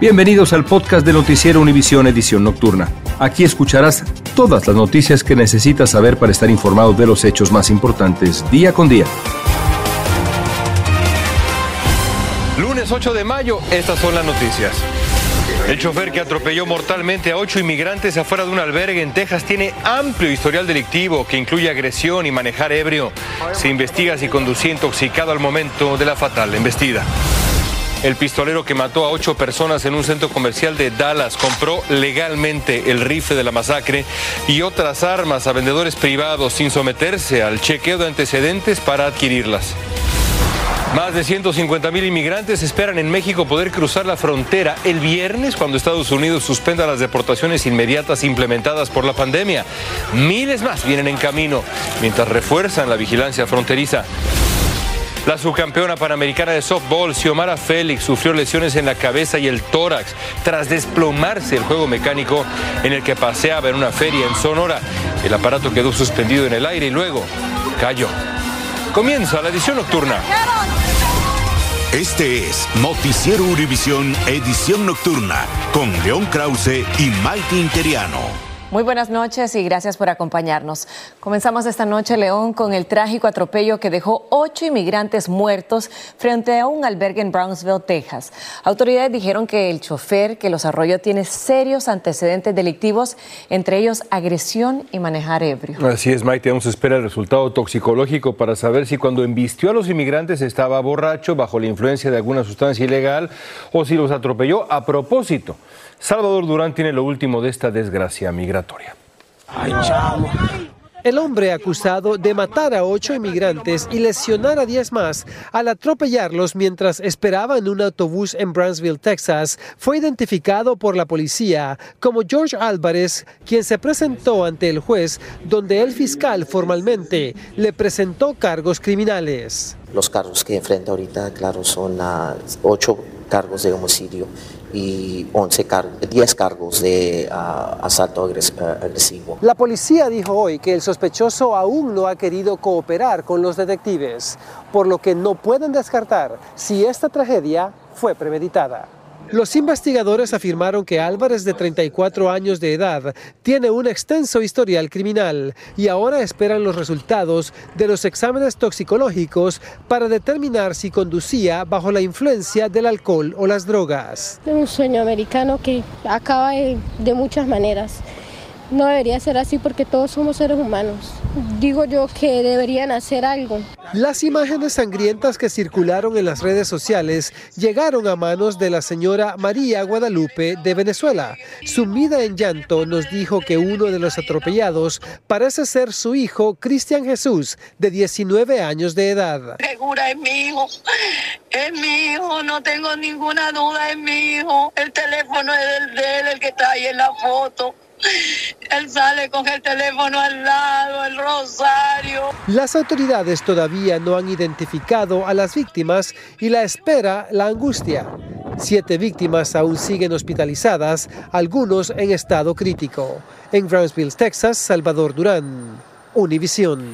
Bienvenidos al podcast de Noticiero Univisión Edición Nocturna. Aquí escucharás todas las noticias que necesitas saber para estar informado de los hechos más importantes día con día. Lunes 8 de mayo, estas son las noticias. El chofer que atropelló mortalmente a ocho inmigrantes afuera de un albergue en Texas tiene amplio historial delictivo que incluye agresión y manejar ebrio. Se investiga si conducía intoxicado al momento de la fatal embestida. El pistolero que mató a ocho personas en un centro comercial de Dallas compró legalmente el rifle de la masacre y otras armas a vendedores privados sin someterse al chequeo de antecedentes para adquirirlas. Más de 150 mil inmigrantes esperan en México poder cruzar la frontera el viernes cuando Estados Unidos suspenda las deportaciones inmediatas implementadas por la pandemia. Miles más vienen en camino mientras refuerzan la vigilancia fronteriza. La subcampeona panamericana de softball, Xiomara Félix, sufrió lesiones en la cabeza y el tórax tras desplomarse el juego mecánico en el que paseaba en una feria en Sonora. El aparato quedó suspendido en el aire y luego cayó. Comienza la edición nocturna. Este es Noticiero Univisión Edición Nocturna con León Krause y Mike Interiano. Muy buenas noches y gracias por acompañarnos. Comenzamos esta noche, León, con el trágico atropello que dejó ocho inmigrantes muertos frente a un albergue en Brownsville, Texas. Autoridades dijeron que el chofer que los arrolló tiene serios antecedentes delictivos, entre ellos agresión y manejar ebrio. Así es, Mike. Aún se espera el resultado toxicológico para saber si cuando embistió a los inmigrantes estaba borracho, bajo la influencia de alguna sustancia ilegal, o si los atropelló a propósito. Salvador Durán tiene lo último de esta desgracia migratoria. El hombre acusado de matar a ocho inmigrantes y lesionar a diez más al atropellarlos mientras esperaba en un autobús en Brownsville, Texas, fue identificado por la policía como George Álvarez, quien se presentó ante el juez, donde el fiscal formalmente le presentó cargos criminales. Los cargos que enfrenta ahorita, claro, son uh, ocho cargos de homicidio y 11 10 cargos de ah, asalto ah, agresivo. La policía dijo hoy que el sospechoso aún no ha querido cooperar con los detectives, por lo que no pueden descartar si esta tragedia fue premeditada. Los investigadores afirmaron que Álvarez, de 34 años de edad, tiene un extenso historial criminal y ahora esperan los resultados de los exámenes toxicológicos para determinar si conducía bajo la influencia del alcohol o las drogas. Un sueño americano que acaba de muchas maneras no debería ser así porque todos somos seres humanos. Digo yo que deberían hacer algo. Las imágenes sangrientas que circularon en las redes sociales llegaron a manos de la señora María Guadalupe de Venezuela. Sumida en llanto, nos dijo que uno de los atropellados parece ser su hijo Cristian Jesús, de 19 años de edad. Segura es mi hijo, es mi hijo, no tengo ninguna duda, es mi hijo. El teléfono es el de él, el que está ahí en la foto. Él sale con el teléfono al lado, el rosario. Las autoridades todavía no han identificado a las víctimas y la espera la angustia. Siete víctimas aún siguen hospitalizadas, algunos en estado crítico. En Brownsville, Texas, Salvador Durán, Univisión.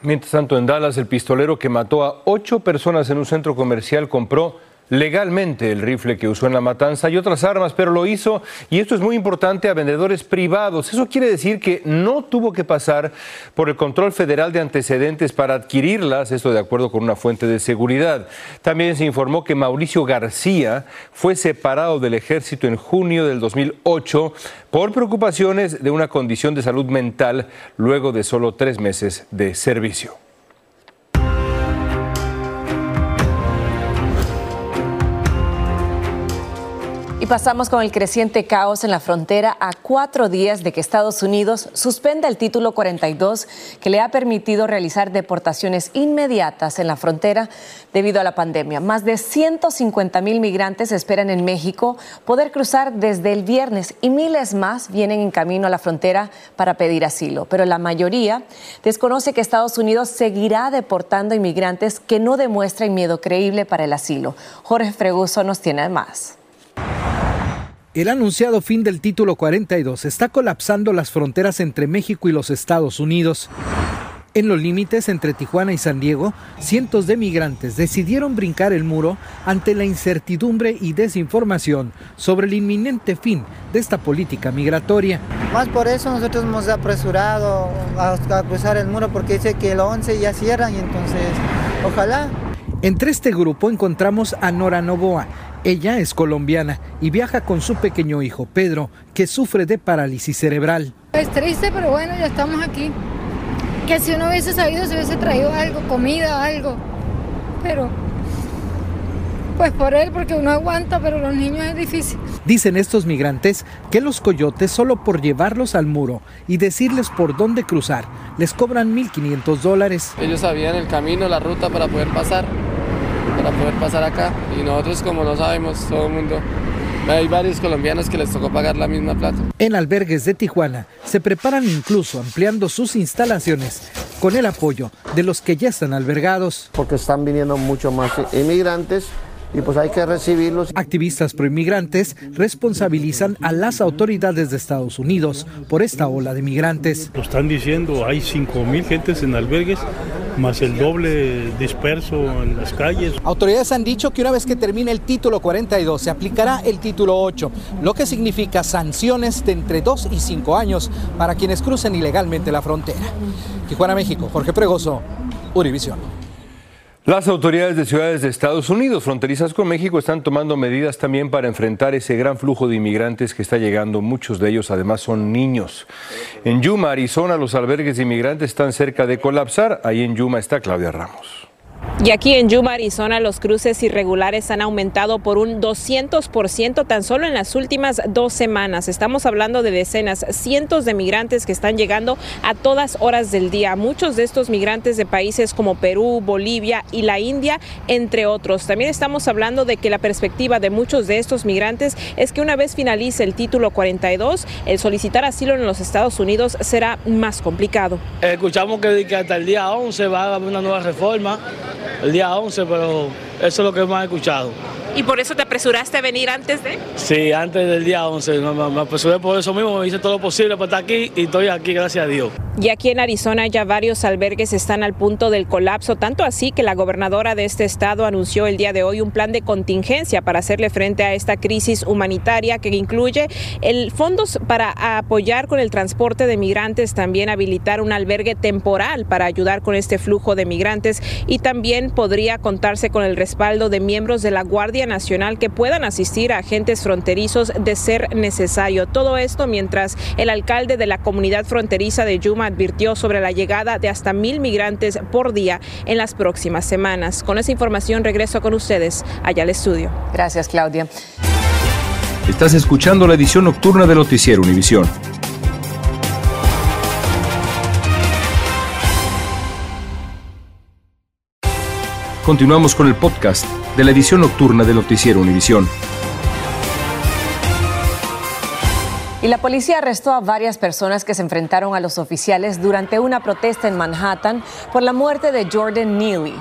Mientras tanto, en Dallas, el pistolero que mató a ocho personas en un centro comercial compró legalmente el rifle que usó en la matanza y otras armas, pero lo hizo, y esto es muy importante, a vendedores privados. Eso quiere decir que no tuvo que pasar por el control federal de antecedentes para adquirirlas, esto de acuerdo con una fuente de seguridad. También se informó que Mauricio García fue separado del ejército en junio del 2008 por preocupaciones de una condición de salud mental luego de solo tres meses de servicio. Pasamos con el creciente caos en la frontera a cuatro días de que Estados Unidos suspenda el título 42 que le ha permitido realizar deportaciones inmediatas en la frontera debido a la pandemia. Más de 150 mil migrantes esperan en México poder cruzar desde el viernes y miles más vienen en camino a la frontera para pedir asilo. Pero la mayoría desconoce que Estados Unidos seguirá deportando inmigrantes que no demuestran miedo creíble para el asilo. Jorge Freguso nos tiene más. El anunciado fin del título 42 está colapsando las fronteras entre México y los Estados Unidos. En los límites entre Tijuana y San Diego, cientos de migrantes decidieron brincar el muro ante la incertidumbre y desinformación sobre el inminente fin de esta política migratoria. Más por eso nosotros hemos apresurado a, cruzar el muro porque dice que el 11 ya cierran y entonces ojalá. Entre este grupo encontramos a Nora Novoa, ella es colombiana y viaja con su pequeño hijo Pedro, que sufre de parálisis cerebral. Es triste, pero bueno, ya estamos aquí. Que si uno hubiese sabido, se hubiese traído algo, comida, algo. Pero, pues por él, porque uno aguanta, pero los niños es difícil. Dicen estos migrantes que los coyotes, solo por llevarlos al muro y decirles por dónde cruzar, les cobran 1.500 dólares. Ellos sabían el camino, la ruta para poder pasar para poder pasar acá. Y nosotros como no sabemos, todo el mundo, hay varios colombianos que les tocó pagar la misma plata. En albergues de Tijuana se preparan incluso ampliando sus instalaciones con el apoyo de los que ya están albergados. Porque están viniendo mucho más inmigrantes y pues hay que recibirlos. Activistas proinmigrantes responsabilizan a las autoridades de Estados Unidos por esta ola de migrantes. Lo están diciendo, hay 5 mil gentes en albergues, más el doble disperso en las calles. Autoridades han dicho que una vez que termine el título 42 se aplicará el título 8, lo que significa sanciones de entre 2 y 5 años para quienes crucen ilegalmente la frontera. Tijuana, México, Jorge Pregoso, Univisión. Las autoridades de ciudades de Estados Unidos fronterizas con México están tomando medidas también para enfrentar ese gran flujo de inmigrantes que está llegando. Muchos de ellos además son niños. En Yuma, Arizona, los albergues de inmigrantes están cerca de colapsar. Ahí en Yuma está Claudia Ramos. Y aquí en Yuma, Arizona, los cruces irregulares han aumentado por un 200% tan solo en las últimas dos semanas. Estamos hablando de decenas, cientos de migrantes que están llegando a todas horas del día. Muchos de estos migrantes de países como Perú, Bolivia y la India, entre otros. También estamos hablando de que la perspectiva de muchos de estos migrantes es que una vez finalice el título 42, el solicitar asilo en los Estados Unidos será más complicado. Escuchamos que, hasta el día 11 va a haber una nueva reforma el día 11, pero eso es lo que hemos escuchado. ¿Y por eso te apresuraste a venir antes de? Sí, antes del día 11. Me, apresuré por eso mismo, me hice todo lo posible para estar aquí y estoy aquí, gracias a Dios. Y aquí en Arizona ya varios albergues están al punto del colapso, tanto así que la gobernadora de este estado anunció el día de hoy un plan de contingencia para hacerle frente a esta crisis humanitaria que incluye el fondos para apoyar con el transporte de migrantes, también habilitar un albergue temporal para ayudar con este flujo de migrantes y también podría contarse con el respaldo de miembros de la Guardia Nacional que puedan asistir a agentes fronterizos de ser necesario. Todo esto mientras el alcalde de la comunidad fronteriza de Yuma advirtió sobre la llegada de hasta mil migrantes por día en las próximas semanas. Con esa información regreso con ustedes allá al estudio. Gracias, Claudia. Estás escuchando la edición nocturna de Noticiero Univisión. Continuamos con el podcast de la edición nocturna de Noticiero Univisión. Y la policía arrestó a varias personas que se enfrentaron a los oficiales durante una protesta en Manhattan por la muerte de Jordan Neely.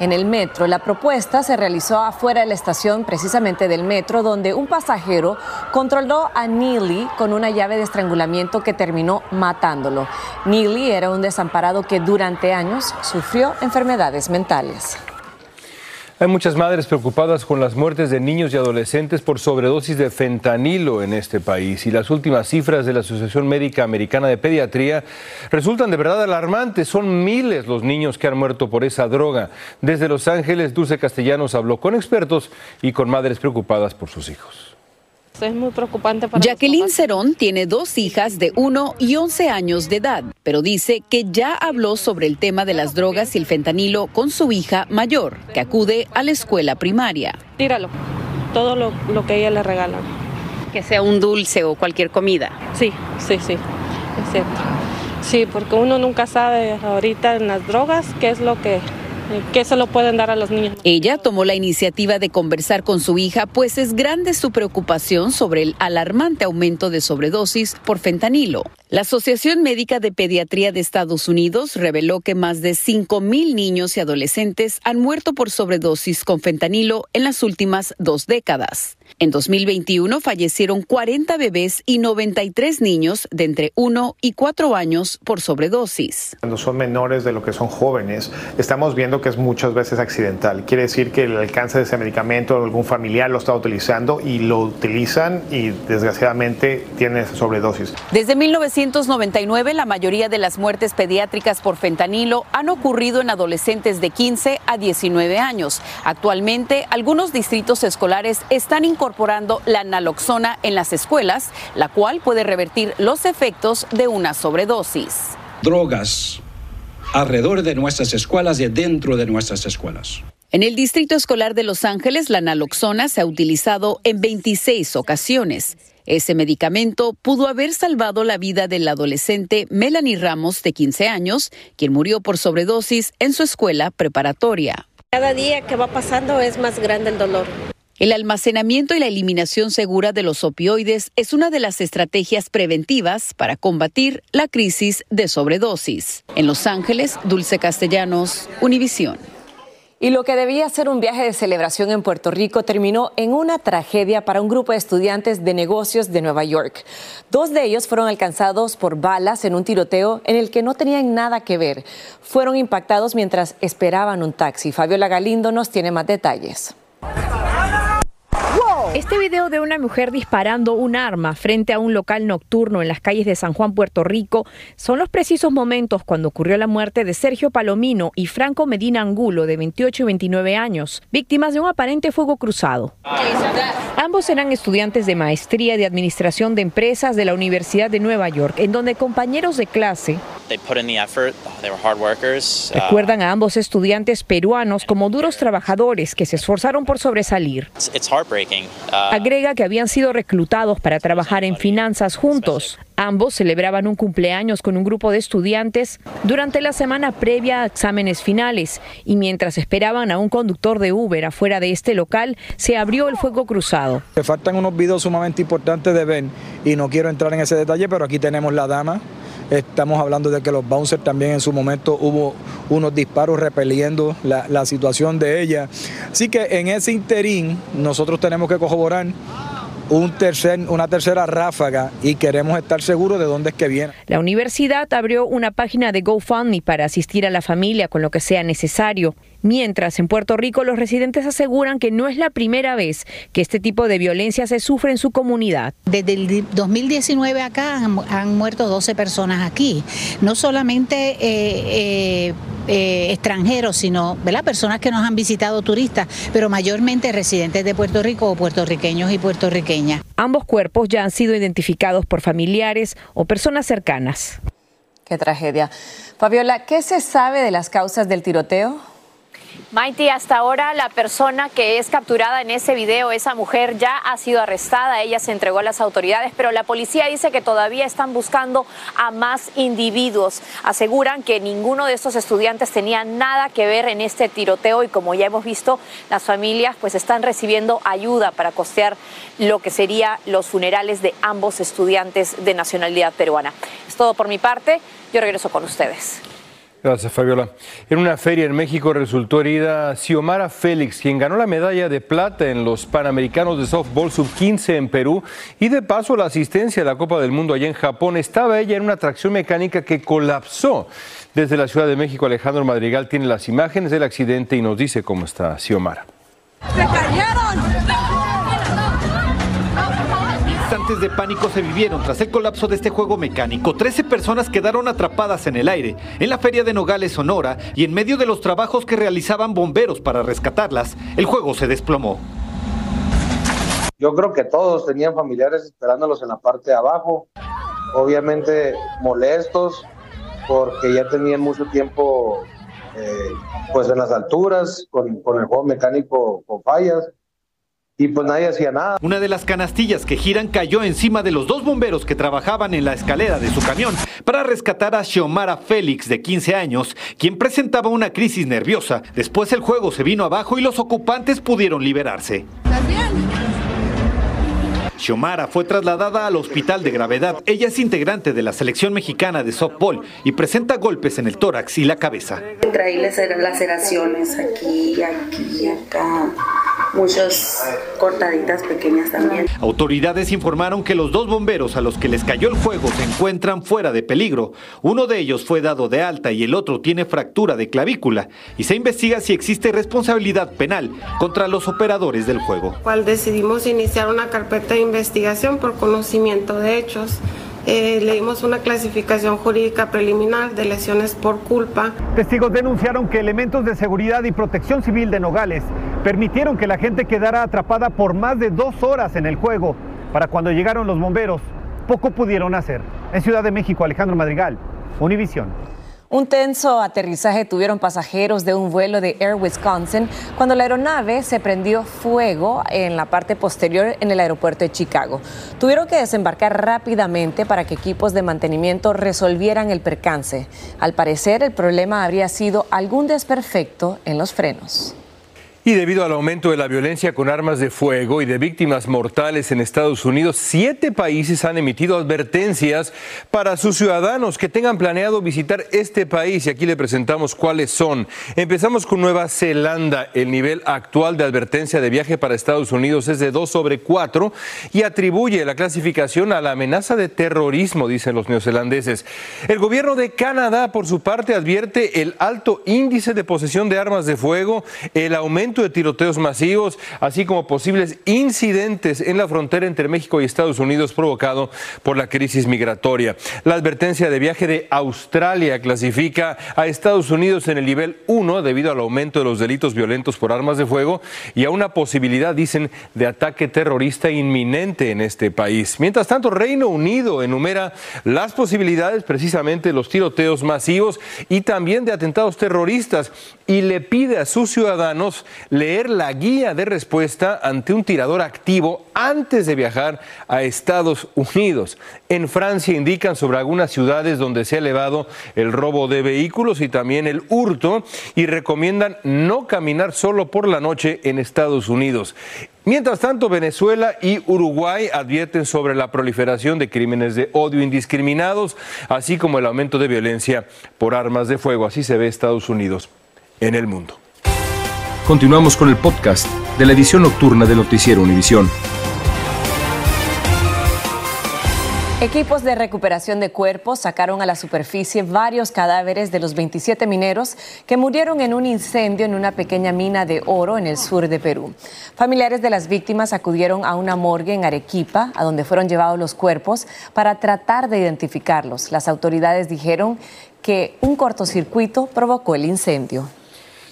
En el metro, la propuesta se realizó afuera de la estación precisamente del metro, donde un pasajero controló a Neely con una llave de estrangulamiento que terminó matándolo. Neely era un desamparado que durante años sufrió enfermedades mentales. Hay muchas madres preocupadas con las muertes de niños y adolescentes por sobredosis de fentanilo en este país y las últimas cifras de la Asociación Médica Americana de Pediatría resultan de verdad alarmantes. Son miles los niños que han muerto por esa droga. Desde Los Ángeles, Dulce Castellanos habló con expertos y con madres preocupadas por sus hijos. Es muy preocupante para Jacqueline Cerón tiene dos hijas de 1 y 11 años de edad, pero dice que ya habló sobre el tema de las drogas y el fentanilo con su hija mayor, que acude a la escuela primaria. Tíralo. todo lo, lo que ella le regalan. Que sea un dulce o cualquier comida. Sí, sí, sí, es cierto. Sí, porque uno nunca sabe ahorita en las drogas qué es lo que ¿Qué se lo pueden dar a los niños? Ella tomó la iniciativa de conversar con su hija, pues es grande su preocupación sobre el alarmante aumento de sobredosis por fentanilo. La Asociación Médica de Pediatría de Estados Unidos reveló que más de 5.000 niños y adolescentes han muerto por sobredosis con fentanilo en las últimas dos décadas. En 2021 fallecieron 40 bebés y 93 niños de entre 1 y 4 años por sobredosis. Cuando son menores de lo que son jóvenes, estamos viendo que es muchas veces accidental. Quiere decir que el alcance de ese medicamento algún familiar lo está utilizando y lo utilizan y desgraciadamente tiene sobredosis. Desde 1999 la mayoría de las muertes pediátricas por fentanilo han ocurrido en adolescentes de 15 a 19 años. Actualmente algunos distritos escolares están incorporando incorporando la naloxona en las escuelas, la cual puede revertir los efectos de una sobredosis. Drogas alrededor de nuestras escuelas y dentro de nuestras escuelas. En el Distrito Escolar de Los Ángeles, la naloxona se ha utilizado en 26 ocasiones. Ese medicamento pudo haber salvado la vida del adolescente Melanie Ramos, de 15 años, quien murió por sobredosis en su escuela preparatoria. Cada día que va pasando es más grande el dolor. El almacenamiento y la eliminación segura de los opioides es una de las estrategias preventivas para combatir la crisis de sobredosis. En Los Ángeles, Dulce Castellanos, Univisión. Y lo que debía ser un viaje de celebración en Puerto Rico terminó en una tragedia para un grupo de estudiantes de negocios de Nueva York. Dos de ellos fueron alcanzados por balas en un tiroteo en el que no tenían nada que ver. Fueron impactados mientras esperaban un taxi. Fabiola Galindo nos tiene más detalles. Este video de una mujer disparando un arma frente a un local nocturno en las calles de San Juan, Puerto Rico, son los precisos momentos cuando ocurrió la muerte de Sergio Palomino y Franco Medina Angulo, de 28 y 29 años, víctimas de un aparente fuego cruzado. Ambos eran estudiantes de maestría de Administración de Empresas de la Universidad de Nueva York, en donde compañeros de clase recuerdan a ambos estudiantes peruanos como duros trabajadores que se esforzaron por sobresalir. Agrega que habían sido reclutados para trabajar en finanzas juntos. Ambos celebraban un cumpleaños con un grupo de estudiantes durante la semana previa a exámenes finales y mientras esperaban a un conductor de Uber afuera de este local, se abrió el fuego cruzado. Me faltan unos videos sumamente importantes de Ben y no quiero entrar en ese detalle, pero aquí tenemos la dama Estamos hablando de que los bouncers también en su momento hubo unos disparos repeliendo la, situación de ella. Así que en ese interín nosotros tenemos que corroborar una tercera ráfaga y queremos estar seguros de dónde es que viene. La universidad abrió una página de GoFundMe para asistir a la familia con lo que sea necesario. Mientras en Puerto Rico los residentes aseguran que no es la primera vez que este tipo de violencia se sufre en su comunidad. Desde el 2019 acá han, muerto 12 personas aquí. No solamente eh, eh, eh, extranjeros, sino ¿verdad? personas que nos han visitado turistas, pero mayormente residentes de Puerto Rico o puertorriqueños y puertorriqueñas. Ambos cuerpos ya han sido identificados por familiares o personas cercanas. Qué tragedia. Fabiola, ¿qué se sabe de las causas del tiroteo? Maiti, hasta ahora la persona que es capturada en ese video, esa mujer, ya ha sido arrestada. Ella se entregó a las autoridades, pero la policía dice que todavía están buscando a más individuos. Aseguran que ninguno de estos estudiantes tenía nada que ver en este tiroteo y como ya hemos visto, las familias pues están recibiendo ayuda para costear lo que serían los funerales de ambos estudiantes de nacionalidad peruana. Es todo por mi parte. Yo regreso con ustedes. Gracias, Fabiola. En una feria en México resultó herida Xiomara Félix, quien ganó la medalla de plata en los Panamericanos de Softball Sub-15 en Perú y de paso la asistencia a la Copa del Mundo allá en Japón. Estaba ella en una tracción mecánica que colapsó. Desde la Ciudad de México, Alejandro Madrigal tiene las imágenes del accidente y nos dice cómo está Xiomara. De pánico se vivieron tras el colapso de este juego mecánico. Trece personas quedaron atrapadas en el aire, en la feria de Nogales, Sonora, y en medio de los trabajos que realizaban bomberos para rescatarlas, el juego se desplomó. Yo creo que todos tenían familiares esperándolos en la parte de abajo, obviamente molestos porque ya tenían mucho tiempo eh, pues en las alturas con, con el juego mecánico con fallas y pues nadie hacía nada. Una de las canastillas que giran cayó encima de los dos bomberos que trabajaban en la escalera de su camión para rescatar a Xiomara Félix, de 15 años, quien presentaba una crisis nerviosa. Después el juego se vino abajo y los ocupantes pudieron liberarse. ¿Estás bien? Xiomara fue trasladada al hospital de gravedad. Ella es integrante de la selección mexicana de softball y presenta golpes en el tórax y la cabeza. Traí laceraciones aquí, aquí, acá, muchas cortaditas pequeñas también. Autoridades informaron que los dos bomberos a los que les cayó el fuego se encuentran fuera de peligro. Uno de ellos fue dado de alta y el otro tiene fractura de clavícula y se investiga si existe responsabilidad penal contra los operadores del juego. Cual decidimos iniciar una carpeta de investigación por conocimiento de hechos. Eh, le dimos una clasificación jurídica preliminar de lesiones por culpa. Testigos denunciaron que elementos de seguridad y protección civil de Nogales permitieron que la gente quedara atrapada por más de dos horas en el juego. Para cuando llegaron los bomberos, poco pudieron hacer. En Ciudad de México, Alejandro Madrigal, Univisión. Un tenso aterrizaje tuvieron pasajeros de un vuelo de Air Wisconsin cuando la aeronave se prendió fuego en la parte posterior en el aeropuerto de Chicago. Tuvieron que desembarcar rápidamente para que equipos de mantenimiento resolvieran el percance. Al parecer, el problema habría sido algún desperfecto en los frenos. Y debido al aumento de la violencia con armas de fuego y de víctimas mortales en Estados Unidos, siete países han emitido advertencias para sus ciudadanos que tengan planeado visitar este país. Y aquí le presentamos cuáles son. Empezamos con Nueva Zelanda. El nivel actual de advertencia de viaje para Estados Unidos es de 2 sobre 4 y atribuye la clasificación a la amenaza de terrorismo, dicen los neozelandeses. El gobierno de Canadá, por su parte, advierte el alto índice de posesión de armas de fuego, el aumento de tiroteos masivos, así como posibles incidentes en la frontera entre México y Estados Unidos provocado por la crisis migratoria. La advertencia de viaje de Australia clasifica a Estados Unidos en el nivel 1 debido al aumento de los delitos violentos por armas de fuego y a una posibilidad, dicen, de ataque terrorista inminente en este país. Mientras tanto, Reino Unido enumera las posibilidades precisamente de los tiroteos masivos y también de atentados terroristas y le pide a sus ciudadanos leer la guía de respuesta ante un tirador activo antes de viajar a Estados Unidos. En Francia indican sobre algunas ciudades donde se ha elevado el robo de vehículos y también el hurto y recomiendan no caminar solo por la noche en Estados Unidos. Mientras tanto, Venezuela y Uruguay advierten sobre la proliferación de crímenes de odio indiscriminados, así como el aumento de violencia por armas de fuego. Así se ve Estados Unidos en el mundo. Continuamos con el podcast de la edición nocturna de Noticiero Univisión. Equipos de recuperación de cuerpos sacaron a la superficie varios cadáveres de los 27 mineros que murieron en un incendio en una pequeña mina de oro en el sur de Perú. Familiares de las víctimas acudieron a una morgue en Arequipa, a donde fueron llevados los cuerpos, para tratar de identificarlos. Las autoridades dijeron que un cortocircuito provocó el incendio.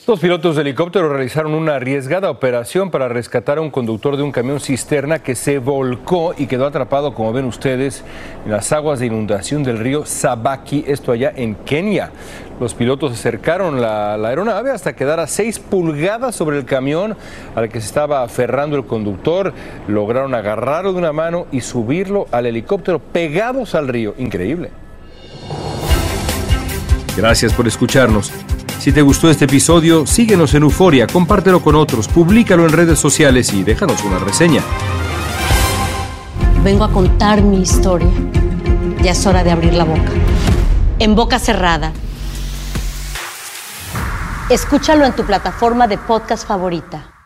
Los pilotos de helicóptero realizaron una arriesgada operación para rescatar a un conductor de un camión cisterna que se volcó y quedó atrapado, como ven ustedes, en las aguas de inundación del río Sabaki, esto allá en Kenia. Los pilotos acercaron la, la aeronave hasta quedar a seis pulgadas sobre el camión al que se estaba aferrando el conductor. Lograron agarrarlo de una mano y subirlo al helicóptero pegados al río. Increíble. Gracias por escucharnos. Si te gustó este episodio, síguenos en Euforia, compártelo con otros, públicalo en redes sociales y déjanos una reseña. Vengo a contar mi historia. Ya es hora de abrir la boca. En boca cerrada. Escúchalo en tu plataforma de podcast favorita.